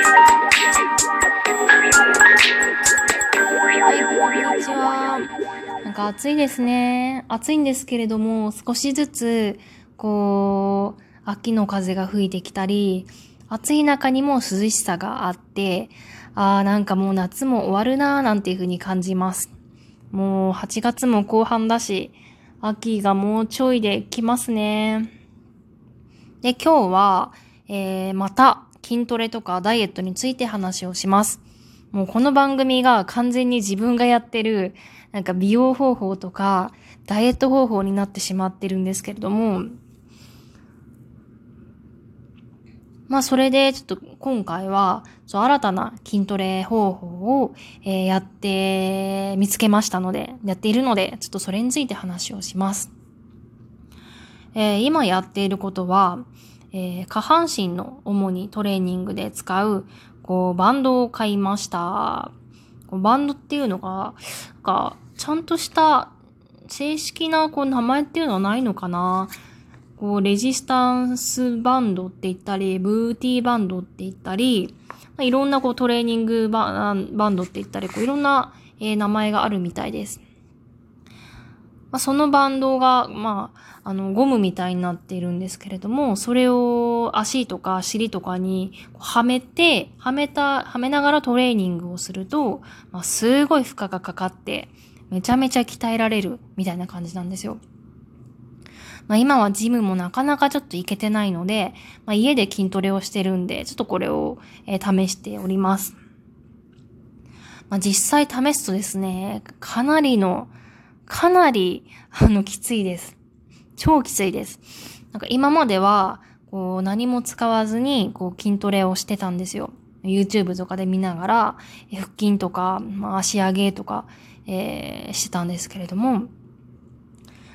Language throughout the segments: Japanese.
はい、こんにちは。なんか暑いですね。暑いんですけれども、少しずつ、こう、秋の風が吹いてきたり、暑い中にも涼しさがあって、ああ、なんかもう夏も終わるなーなんていう風に感じます。もう8月も後半だし、秋がもうちょいで来ますね。で、今日は、えー、また筋トレとかダイエットについて話をします。もうこの番組が完全に自分がやってる、なんか美容方法とか、ダイエット方法になってしまってるんですけれども、まあそれでちょっと今回は新たな筋トレ方法を、え、やって見つけましたので、やっているので、ちょっとそれについて話をします。えー、今やっていることは、えー、下半身の主にトレーニングで使うこうバンドを買いました。バンドっていうのが、なんかちゃんとした正式なこう名前っていうのはないのかなこう、レジスタンスバンドって言ったり、ブーティーバンドって言ったり、いろんなこうトレーニングバンドって言ったり、こういろんな、えー、名前があるみたいです。まあ、そのバンドが、まあ、あの、ゴムみたいになっているんですけれども、それを足とか尻とかにはめて、はめた、はめながらトレーニングをすると、まあ、すごい負荷がかかって、めちゃめちゃ鍛えられるみたいな感じなんですよ。まあ、今はジムもなかなかちょっと行けてないので、まあ、家で筋トレをしてるんで、ちょっとこれを、えー、試しております。まあ、実際試すとですね、かなりの、かなり、あの、きついです。超きついです。なんか今までは、こう、何も使わずに、こう、筋トレをしてたんですよ。YouTube とかで見ながら、腹筋とか、まあ、足上げとか、えー、してたんですけれども、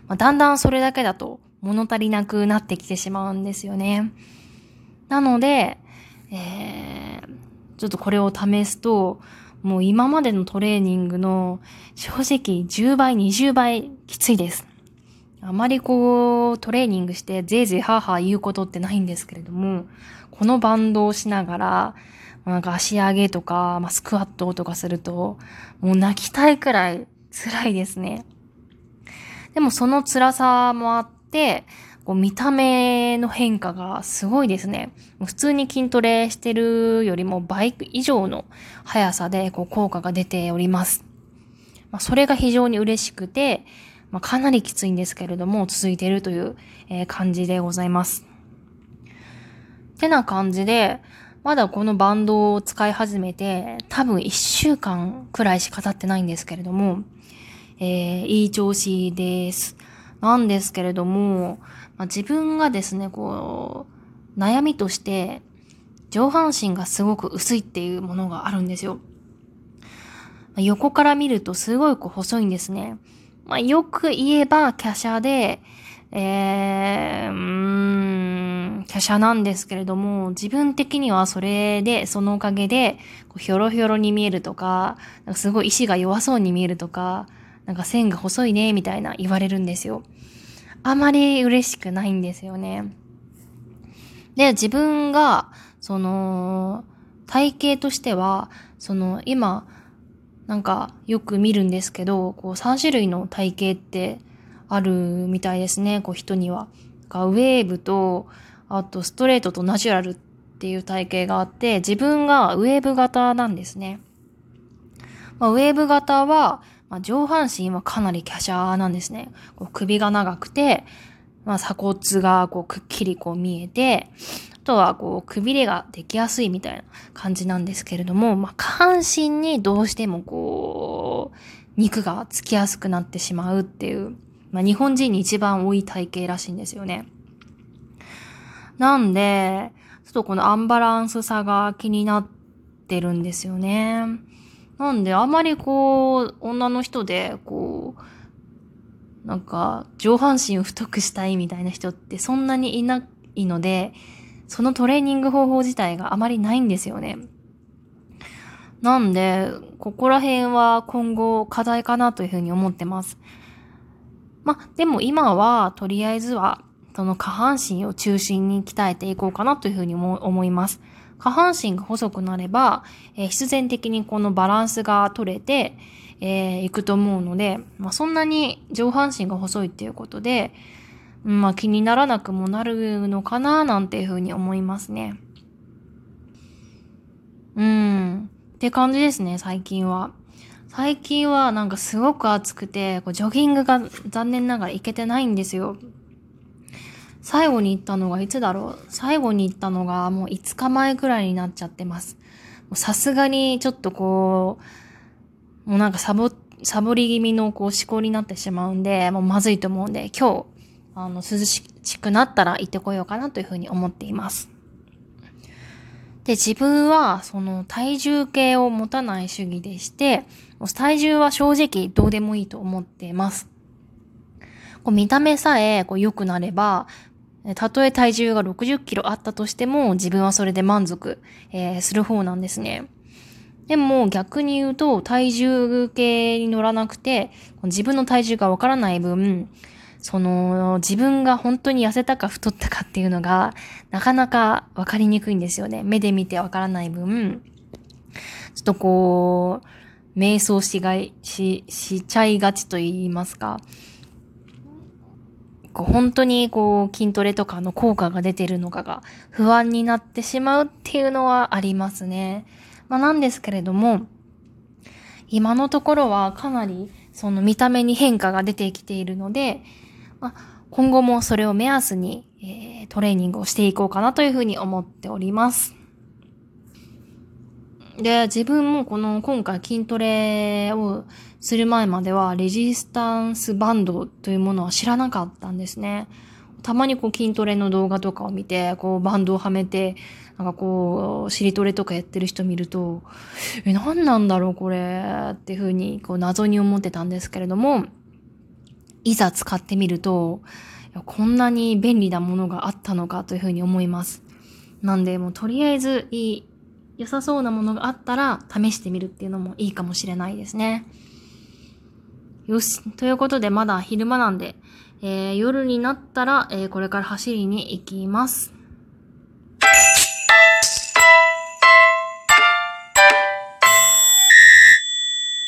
まあ、だんだんそれだけだと物足りなくなってきてしまうんですよね。なので、えー、ちょっとこれを試すと、もう今までのトレーニングの正直10倍、20倍きついです。あまりこうトレーニングしてぜいぜいハーハー言うことってないんですけれども、このバンドをしながら、なんか足上げとか、まあ、スクワットとかすると、もう泣きたいくらい辛いですね。でもその辛さもあって、こう見た目の変化がすごいですね。普通に筋トレしてるよりも倍以上の速さでこう効果が出ております。まあ、それが非常に嬉しくて、まあ、かなりきついんですけれども続いているという、え感じでございます。てな感じで、まだこのバンドを使い始めて多分1週間くらいしか経ってないんですけれども、えー、いい調子です。なんですけれども、まあ、自分がですね、こう、悩みとして、上半身がすごく薄いっていうものがあるんですよ。ま、横から見るとすごいこう細いんですね。まあ、よく言えば、華奢で、えー、うーん、華奢なんですけれども、自分的にはそれで、そのおかげで、こうひょろひょろに見えるとか、かすごい意志が弱そうに見えるとか、なんか線が細いね、みたいな言われるんですよ。あまり嬉しくないんですよね。で、自分が、その、体型としては、その、今、なんかよく見るんですけど、こう3種類の体型ってあるみたいですね、こう人には。ウェーブと、あとストレートとナチュラルっていう体型があって、自分がウェーブ型なんですね。まあ、ウェーブ型は、まあ、上半身はかなり華奢なんですね。こう首が長くて、まあ、鎖骨がこうくっきりこう見えて、あとはこうくびれができやすいみたいな感じなんですけれども、まあ、下半身にどうしてもこう、肉がつきやすくなってしまうっていう、まあ、日本人に一番多い体型らしいんですよね。なんで、ちょっとこのアンバランスさが気になってるんですよね。なんで、あまりこう、女の人で、こう、なんか、上半身を太くしたいみたいな人ってそんなにいないので、そのトレーニング方法自体があまりないんですよね。なんで、ここら辺は今後課題かなというふうに思ってます。までも今は、とりあえずは、その下半身を中心に鍛えていこうかなというふうに思います。下半身が細くなれば、えー、必然的にこのバランスが取れて、えー、いくと思うので、まあ、そんなに上半身が細いっていうことで、まあ気にならなくもなるのかななんていうふうに思いますね。うん。って感じですね、最近は。最近はなんかすごく暑くて、こうジョギングが残念ながら行けてないんですよ。最後に行ったのがいつだろう？最後に行ったのがもう5日前くらいになっちゃってます。さすがにちょっとこう、もうなんかサボ、サボり気味のこう思考になってしまうんで、もうまずいと思うんで、今日、あの、涼しくなったら行ってこようかなというふうに思っています。で、自分は、その、体重計を持たない主義でして、体重は正直どうでもいいと思っています。こう見た目さえこう良くなれば、たとえ体重が60キロあったとしても自分はそれで満足、えー、する方なんですね。でも逆に言うと体重計に乗らなくて自分の体重がわからない分、その自分が本当に痩せたか太ったかっていうのがなかなかわかりにくいんですよね。目で見てわからない分、ちょっとこう、瞑想しがい、し、しちゃいがちと言いますか。こう本当にこう筋トレとかの効果が出てるのかが不安になってしまうっていうのはありますね。まあなんですけれども、今のところはかなりその見た目に変化が出てきているので、まあ、今後もそれを目安に、えー、トレーニングをしていこうかなというふうに思っております。で、自分もこの今回筋トレをする前まではレジスタンスバンドというものは知らなかったんですね。たまにこう筋トレの動画とかを見て、こうバンドをはめて、なんかこう、尻トレとかやってる人見ると、え、何なんだろうこれっていうふうにこう謎に思ってたんですけれども、いざ使ってみると、こんなに便利なものがあったのかというふうに思います。なんで、もうとりあえずいい、良さそうなものがあったら試してみるっていうのもいいかもしれないですね。よし。ということで、まだ昼間なんで、えー、夜になったら、えー、これから走りに行きます。